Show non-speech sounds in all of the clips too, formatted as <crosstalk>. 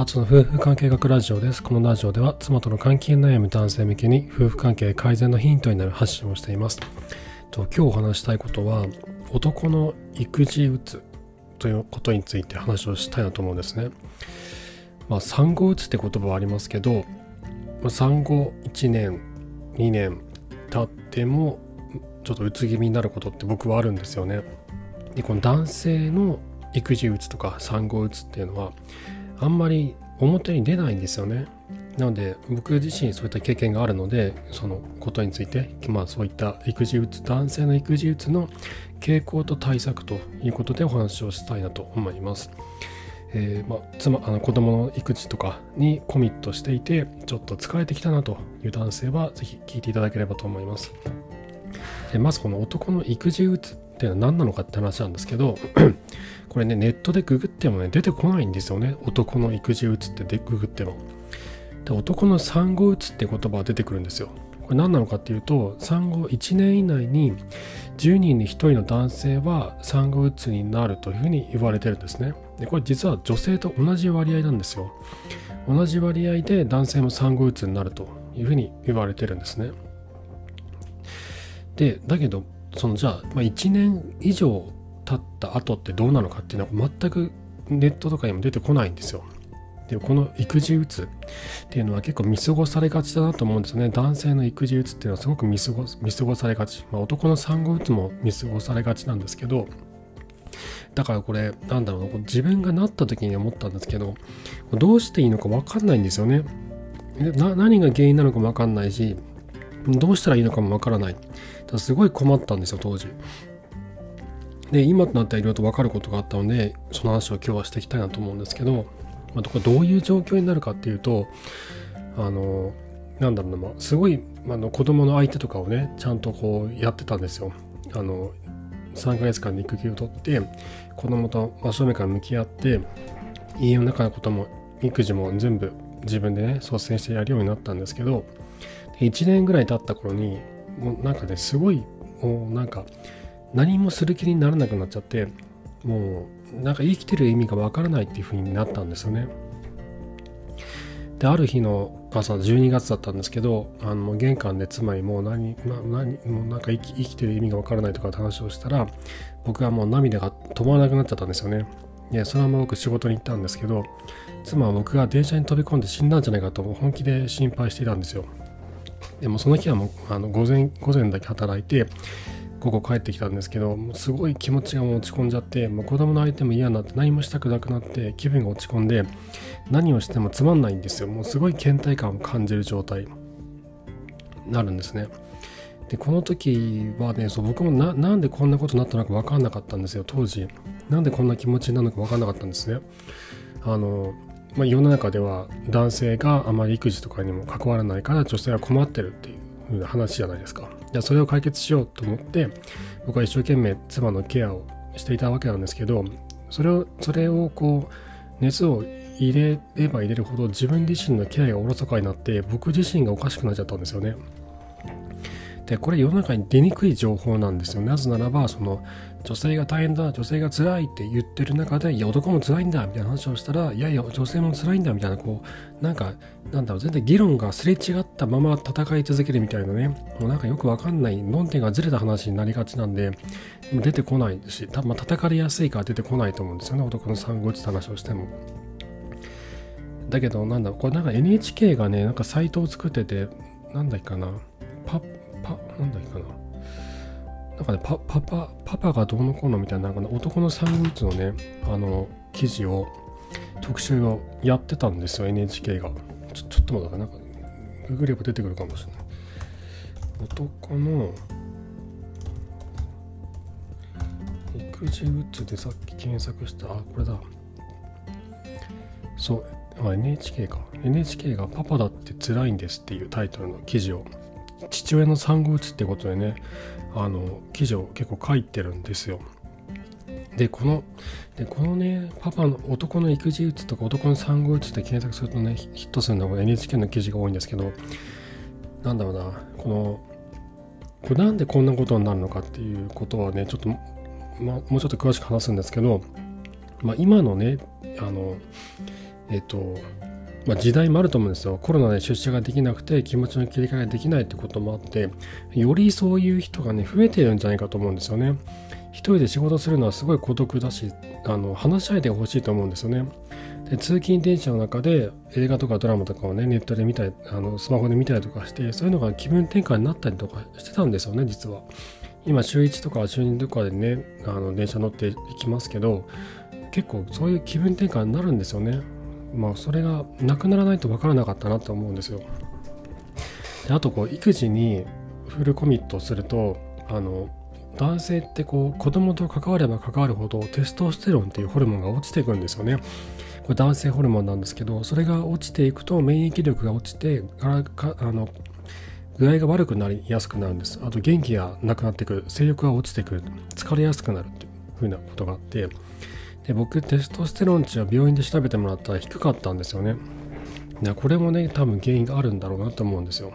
初の夫婦関係学ラジオです。このラジオでは妻との関係悩む男性向けに夫婦関係改善のヒントになる発信をしています。と今日お話したいことは男の育児うつということについて話をしたいなと思うんですね。まあ、産後うつって言葉はありますけど、産後1年、2年経ってもちょっとうつ気味になることって僕はあるんですよね。でこの男性の育児うつとか産後うつっていうのはあんまり表に出ないんですよね。なので僕自身そういった経験があるのでそのことについてまあそういった育児うつ男性の育児うつの傾向と対策ということでお話をしたいなと思います。えー、まあ、妻あの子供の育児とかにコミットしていてちょっと疲れてきたなという男性は是非聞いていただければと思います。でまずこの男の育児うつっていうのは何なのかって話なんですけど <clears throat> これねネットでググってもね出てこないんですよね。男の育児うつってでググっても。で男の産後うつって言葉が出てくるんですよ。これ何なのかっていうと産後1年以内に10人に1人の男性は産後うつになるというふうに言われてるんですね。でこれ実は女性と同じ割合なんですよ。同じ割合で男性も産後うつになるというふうに言われてるんですね。でだけどそのじゃあ、まあ、1年以上経った後ってどうなのかっていうのは全くネットとかにも出てこないんですよ。でこの育児うつっていうのは結構見過ごされがちだなと思うんですよね。男性の育児うつっていうのはすごく見過ご見過ごされがち。まあ、男の産後うつも見過ごされがちなんですけど、だからこれ、なんだろう、自分がなった時に思ったんですけど、どうしていいのか分かんないんですよね。何が原因なのかも分かんないし、どうしたらいいのかも分からない。すごい困ったんですよ、当時。で、今となってはいろいろと分かることがあったので、その話を今日はしていきたいなと思うんですけど、まあ、これどういう状況になるかっていうと、あの、なんだろうな、まあ、すごい、あの子供の相手とかをね、ちゃんとこうやってたんですよ。あの、3ヶ月間で育休を取って、子供と真正面から向き合って、家の中のことも育児も全部自分でね、率先してやるようになったんですけど、1年ぐらい経った頃に、もうなんかね、すごい、もうなんか、何もする気にならなくなっちゃってもうなんか生きてる意味がわからないっていう風になったんですよね。である日の朝12月だったんですけどあの玄関で妻にもう何、ま、何もうなんか生き生きてる意味がわからないとかって話をしたら僕はもう涙が止まらなくなっちゃったんですよね。でそのまま僕仕事に行ったんですけど妻は僕が電車に飛び込んで死んだんじゃないかと本気で心配していたんですよ。でもその日はもうあの午前午前だけ働いて午後帰ってきたんですけどもうすごい気持ちが落ち込んじゃってもう子供の相手も嫌になって何もしたくなくなって気分が落ち込んで何をしてもつまんないんですよ。もうすごい倦怠感を感じる状態。になるんですね。でこの時はねそう僕もななんでこんなことになったのか分かんなかったんですよ。当時。なんでこんな気持ちになるのか分かんなかったんですね。あのまあ、世の中では男性があまり育児とかにも関わらないから女性は困ってるっていう話じゃないですか。じゃあそれを解決しようと思って僕は一生懸命妻のケアをしていたわけなんですけどそれをそれをこう熱を入れれば入れるほど自分自身のケアがおろそかになって僕自身がおかしくなっちゃったんですよね。でこれ世の中に出にくい情報なんですよなぜならばその女性が大変だ女性が辛いって言ってる中でいや男も辛いんだみたいな話をしたらいやいや女性も辛いんだみたいなこうなんかなんだろう全然議論がすれ違ったまま戦い続けるみたいなね。もうなんかよくわかんない論点がずれた話になりがちなんで出てこないし多分叩かれやすいから出てこないと思うんですよね男の産後って話をしても。だけどなんだこれなんか NHK がねなんかサイトを作っててなんだっけかな。パパなんだっけかな。なんかねパパパパがどうのこうのみたいななんか、ね、男の産後うつのねあの記事を特集をやってたんですよ NHK が。ちょちょっと待ってなんかググれば出てくるかもしれない。男の育児うつでさっき検索したあこれだ。そうあ NHK か。NHK が「パパだって辛いんです」っていうタイトルの記事を父親の産後うつってことでねあの記事を結構書いてるんですよ。でこのでこのねパパの男の育児うつとか男の産後うつって検索するとねヒットするのが NHK の記事が多いんですけどなんだろうなこのこれなんでこんなことになるのかっていうことはねちょっと、ま、もうちょっと詳しく話すんですけど、まあ、今のねあのえっとまあ、時代もあると思うんですよ。コロナで出社ができなくて気持ちの切り替えができないってこともあってよりそういう人がね増えてるんじゃないかと思うんですよね。一人で仕事するのはすごい孤独だしあの話し相手が欲しいと思うんですよね。で通勤電車の中で映画とかドラマとかをねネットで見たりあのスマホで見たりとかしてそういうのが気分転換になったりとかしてたんですよね実は。今週1とか週2とかでねあの電車乗っていきますけど結構そういう気分転換になるんですよね。まあそれがなくならないと分からなかったなと思うんですよ。であとこう育児にフルコミットするとあの男性ってこう子供と関われば関わるほどテストステロンっていうホルモンが落ちていくんですよね。これ男性ホルモンなんですけどそれが落ちていくと免疫力が落ちてあの具合が悪くなりやすくなるんです。あと元気がなくなってくる性欲が落ちてくる疲れやすくなるっていうふうなことがあってで僕テストステロン値は病院で調べてもらったら低かったんですよね。でこれもね多分原因があるんだろうなと思うんですよ。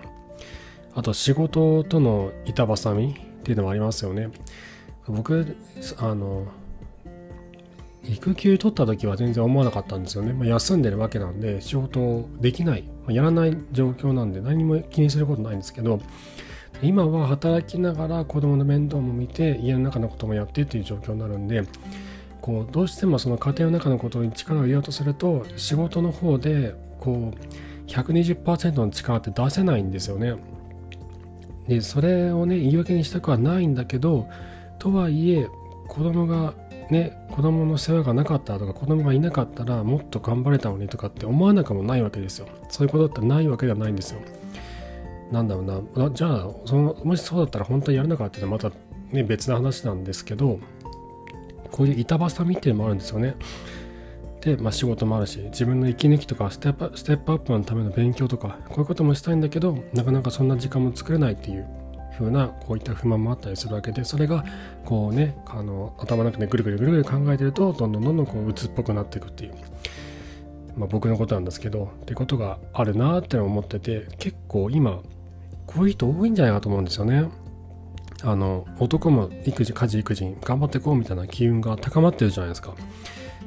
あと仕事との板挟みっていうのもありますよね。僕あの育休取った時は全然思わなかったんですよね、まあ、休んでるわけなんで仕事できない、まあ、やらない状況なんで何も気にすることないんですけど今は働きながら子供の面倒も見て家の中のこともやってっていう状況になるんでこうどうしてもその家庭の中のことに力を入れようとすると仕事の方でこう120%の力って出せないんですよね。でそれをね言い訳にしたくはないんだけどとはいえ子供がね子供の世話がなかったとか子供がいなかったらもっと頑張れたのにとかって思わなくもないわけですよ。そういうことってないわけではないんですよ。なんだろうな。じゃあそのもしそうだったら本当にやるのかっていうのはまたね別な話なんですけどこういう板挟みっていうのもあるんですよねで、まあ、仕事もあるし自分の息抜きとかステップステップアップのための勉強とかこういうこともしたいんだけどなかなかそんな時間も作れないっていう風なこういった不満もあったりするわけでそれがこうねあの頭の中でぐるぐるぐるぐる考えてるとどんどんどんどんこう鬱っぽくなっていくっていう、まあ、僕のことなんですけどってことがあるなって思ってて結構今こういう人多いんじゃないかと思うんですよね。あの男も育児家事育児に頑張っていこうみたいな機運が高まってるじゃないですか。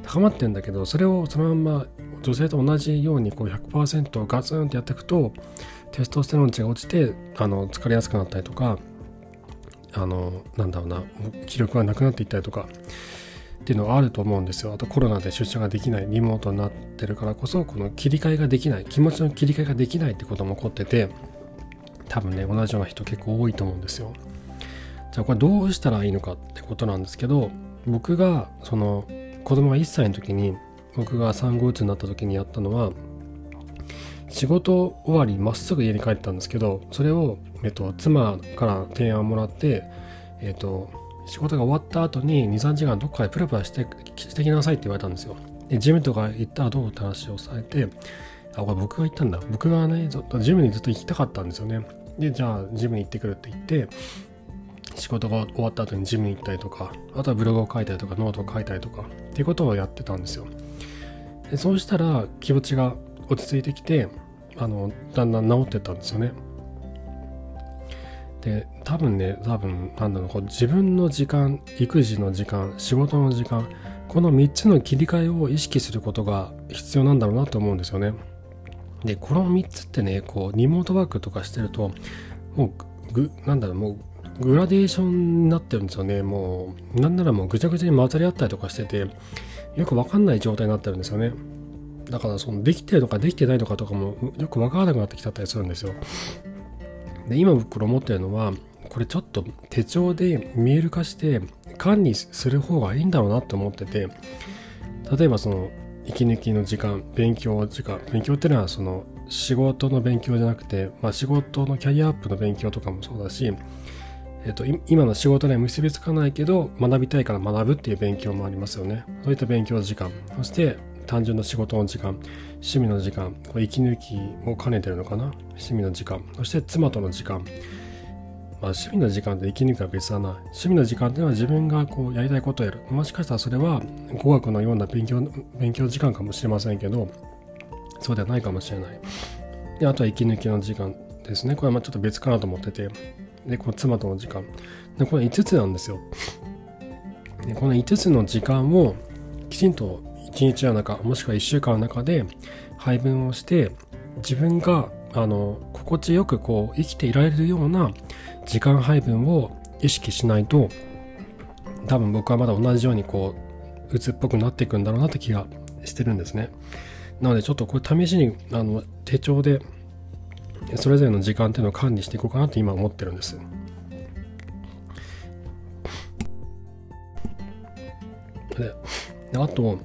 高まってるんだけどそれをそのまま女性と同じようにこう100%ガツンってやっていくとテストステロン値が落ちてあの疲れやすくなったりとかあのなんだろうな気力がなくなっていったりとかっていうのがあると思うんですよ。あとコロナで出社ができないリモートになってるからこそこの切り替えができない気持ちの切り替えができないってことも起こってて多分ね同じような人結構多いと思うんですよ。じゃあこれどうしたらいいのかってことなんですけど僕がその子供が1歳の時に僕が産後うつになった時にやったのは仕事終わりまっすぐ家に帰ったんですけどそれを、えっと、妻から提案をもらって、えっと、仕事が終わった後に23時間どっかでプラプラしてしてきなさいって言われたんですよ。でジムとか行ったらどうって話をされてあこれ僕が行ったんだ。僕がねずっとジムにずっと行きたかったんですよね。でじゃあジムに行ってくるって言って仕事が終わった後にジムに行ったりとかあとはブログを書いたりとかノートを書いたりとかっていうことをやってたんですよでそうしたら気持ちが落ち着いてきてあのだんだん治ってったんですよね。で多分ね多分なんだろうこう自分の時間育児の時間仕事の時間この3つの切り替えを意識することが必要なんだろうなと思うんですよね。でこの3つってねこうリモートワークとかしてるともうぐなんだろうもうグラデーションになってるんですよねもうなんならもうぐちゃぐちゃに混ざり合ったりとかしててよくわかんない状態になってるんですよね。だからそのできてるのかできてないのかとかもよくわからなくなってきちゃったりするんですよ。で今僕思ってるのはこれちょっと手帳で見える化して管理する方がいいんだろうなって思ってて例えばその息抜きの時間勉強時間勉強っていうのはその仕事の勉強じゃなくて、まあ、仕事のキャリアアップの勉強とかもそうだし、えっと、今の仕事には結びつかないけど学びたいから学ぶっていう勉強もありますよねそういった勉強時間そして単純な仕事の時間趣味の時間これ息抜きも兼ねてるのかな趣味の時間そして妻との時間まあ、趣味の時間と息抜きは別だな。趣味の時間っていうのは自分がこうやりたいことをやる。もしかしたらそれは語学のような勉強、勉強時間かもしれませんけど、そうではないかもしれない。で、あとは息抜きの時間ですね。これはまあちょっと別かなと思ってて。で、この妻との時間。で、これ5つなんですよ。で、この5つの時間をきちんと1日の中もしくは1週間の中で配分をして自分があの心地よくこう生きていられるような時間配分を意識しないと多分僕はまだ同じようにこう鬱っぽくなっていくんだろうなって気がしてるんですねなのでちょっとこれ試しにあの手帳でそれぞれの時間っていうのを管理していこうかなって今思ってるんです。であと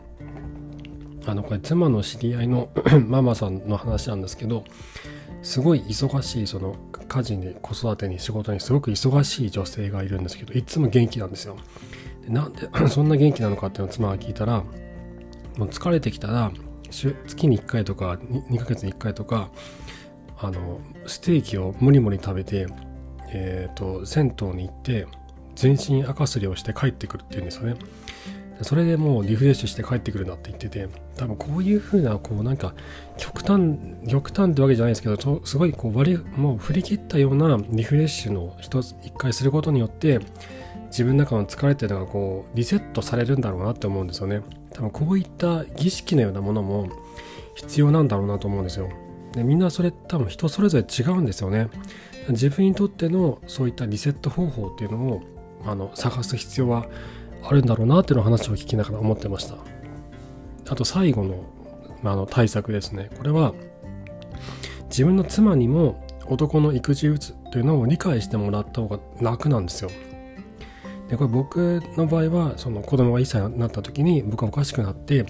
あのこれ妻の知り合いの <coughs> ママさんの話なんですけどすごい忙しいその家事に子育てに仕事にすごく忙しい女性がいるんですけどいつも元気なんですよ。でなんで <coughs> そんな元気なのかっていうのを妻が聞いたらもう疲れてきたら月に1回とか 2, ヶ月に1回とかあのステーキをもりもり食べて、えーと銭湯に行って全身赤すりをして帰ってくるっていうんですよね。それでもうリフレッシュして帰ってくるなって言ってて多分こういう風なこうなんか極端極端ってわけじゃないですけどすごいこう割りもう振り切ったようなリフレッシュの一つ一回することによって自分の中の疲れっていうのがこうリセットされるんだろうなって思うんですよね。多分こういった儀式のようなものも必要なんだろうなと思うんですよ。でみんなそれ多分人それぞれ違うんですよね。自分にとってのそういったリセット方法っていうのをあの探す必要はあるんだろうなっていうの話を聞きながら思ってました。あと最後の,、まあ、の対策ですね。これは自分の妻にも男の育児うつというのを理解してもらった方が楽なんですよ。でこれ僕の場合はその子供が1歳になった時に僕はおかしくなって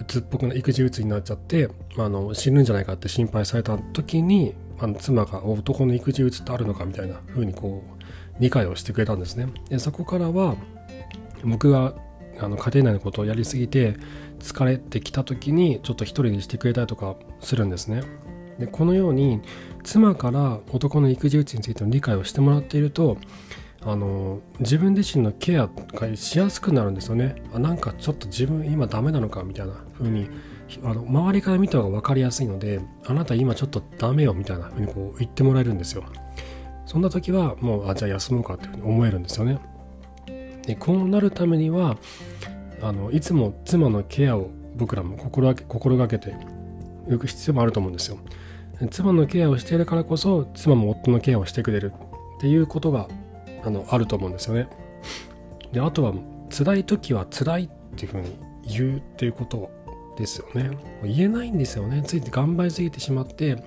うつっぽくな育児うつになっちゃって、あ、の死ぬんじゃないかって心配された時にあの妻が男の育児うつってあるのかみたいな風にこう理解をしてくれたんですねでそこからは僕があの家庭内のことをやりすぎて疲れてきた時にちょっと一人にしてくれたりとかするんですね。でこのように妻から男の育児うちについての理解をしてもらっているとあの自分自身のケアがしやすくなるんですよね。あなんかちょっと自分今ダメなのかみたいな風にあの周りから見た方が分かりやすいのであなた今ちょっとダメよみたいな風にこう言ってもらえるんですよ。そんな時はもうあじゃあ休もうかっていうふうに思えるんですよね。でこうなるためにはあのいつも妻のケアを僕らも心がけ心がけていく必要もあると思うんですよ。妻のケアをしているからこそ妻も夫のケアをしてくれるっていうことがあのあると思うんですよね。であとは辛い時は辛いっていうふうに言うっていうことですよね。言えないんですよね。ついて頑張りすぎてしまって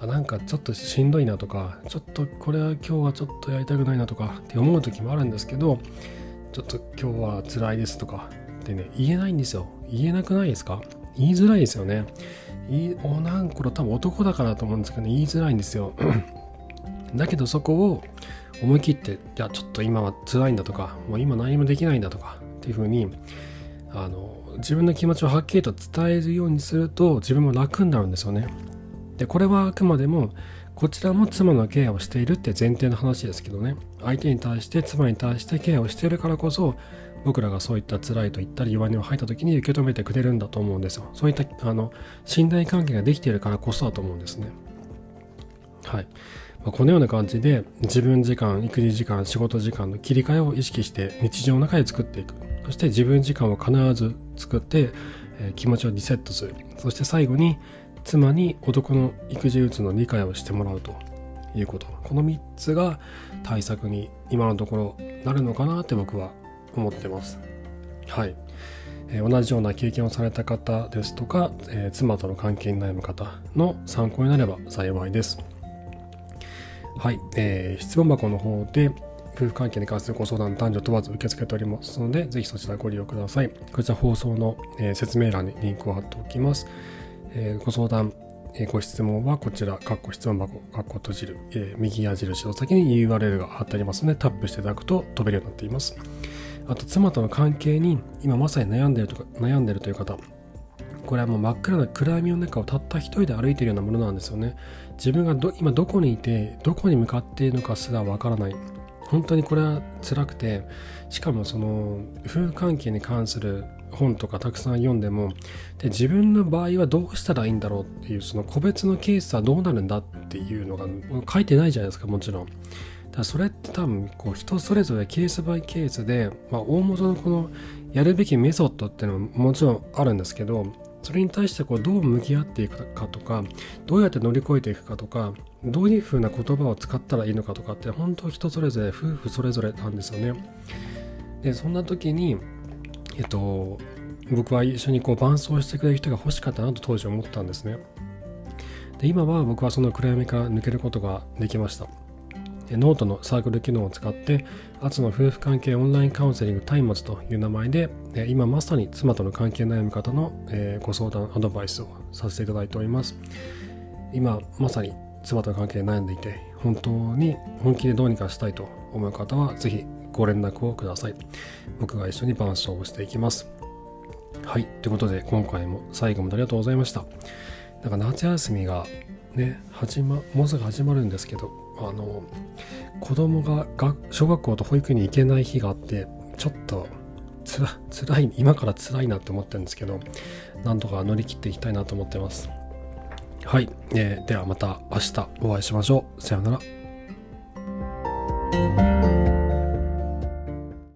あなんかちょっとしんどいなとかちょっとこれは今日はちょっとやりたくないなとかって思う時もあるんですけどちょっと今日は辛いですとかってね、言えないんですよ。言えなくないですか？言いづらいですよね。いおなんこれ多分男だからと思うんですけど、ね、言いづらいんですよ。だけどそこを思い切って、いや、ちょっと今は辛いんだとか、もう今何もできないんだとかっていうふうに、あの、自分の気持ちをはっきりと伝えるようにすると自分も楽になるんですよね。で、これはあくまでもこちらも妻のケアをしているって前提の話ですけどね。相手に対して妻に対してケアをしているからこそ僕らがそういった辛いと言ったり弱音を吐いた時に受け止めてくれるんだと思うんですよ。そういったあの信頼関係ができているからこそだと思うんですね。はい、ま、このような感じで自分時間育児時間仕事時間の切り替えを意識して日常の中で作っていく。そして自分時間を必ず作って、え、気持ちをリセットする。そして最後に妻に男の育児うつの理解をしてもらうと。いうこと。この3つが対策に今のところなるのかなって僕は思ってます。はい、えー、同じような経験をされた方ですとか、え、妻との関係に悩む方の参考になれば幸いです。はい、えー、質問箱の方で夫婦関係に関するご相談男女問わず受け付けておりますので、ぜひそちらご利用ください。こちら放送の、えー、説明欄にリンクを貼っておきます。えー、ご相談、えー、ご質問はこちら、カッコ質問箱、カッコ閉じる、え、右矢印の先に URL が貼ってありますので、タップしていただくと飛べるようになっています。あと、妻との関係に今まさに悩んでいるとか、悩んでいるという方、これはもう真っ暗な暗闇の中をたった一人で歩いているようなものなんですよね。自分がど今どこにいて、どこに向かっているのかすらわからない。本当にこれは辛くて、しかもその夫婦関係に関する本とかたくさん読んでもで自分の場合はどうしたらいいんだろうっていうその個別のケースはどうなるんだっていうのが書いてないじゃないですかもちろん。だそれって多分こう人それぞれケースバイケースで、まあ、大元のこのやるべきメソッドっていうのももちろんあるんですけどそれに対してこうどう向き合っていくかとかどうやって乗り越えていくかとかどういうふうな言葉を使ったらいいのかとかって本当人それぞれ夫婦それぞれなんですよね。でそんな時にえっと僕は一緒にこう伴走してくれる人が欲しかったなと当時思ったんですね。で今は僕はその暗闇から抜けることができました。ノートのサークル機能を使って、アツの夫婦関係オンラインカウンセリング松明という名前で、今まさに妻との関係悩む方のご相談、アドバイスをさせていただいております。今まさに妻との関係悩んでいて、本当に本気でどうにかしたいと思う方は、ぜひご連絡をください。僕が一緒に伴走をしていきます。はい。ということで、今回も最後までありがとうございました。なんか夏休みがね、始ま、もうすぐ始まるんですけど、あの子供がが小学校と保育園に行けない日があってちょっとつら辛い今から辛いなって思ってるんですけどなんとか乗り切っていきたいなと思ってます。はい、えー、ではまた明日お会いしましょう。さようなら。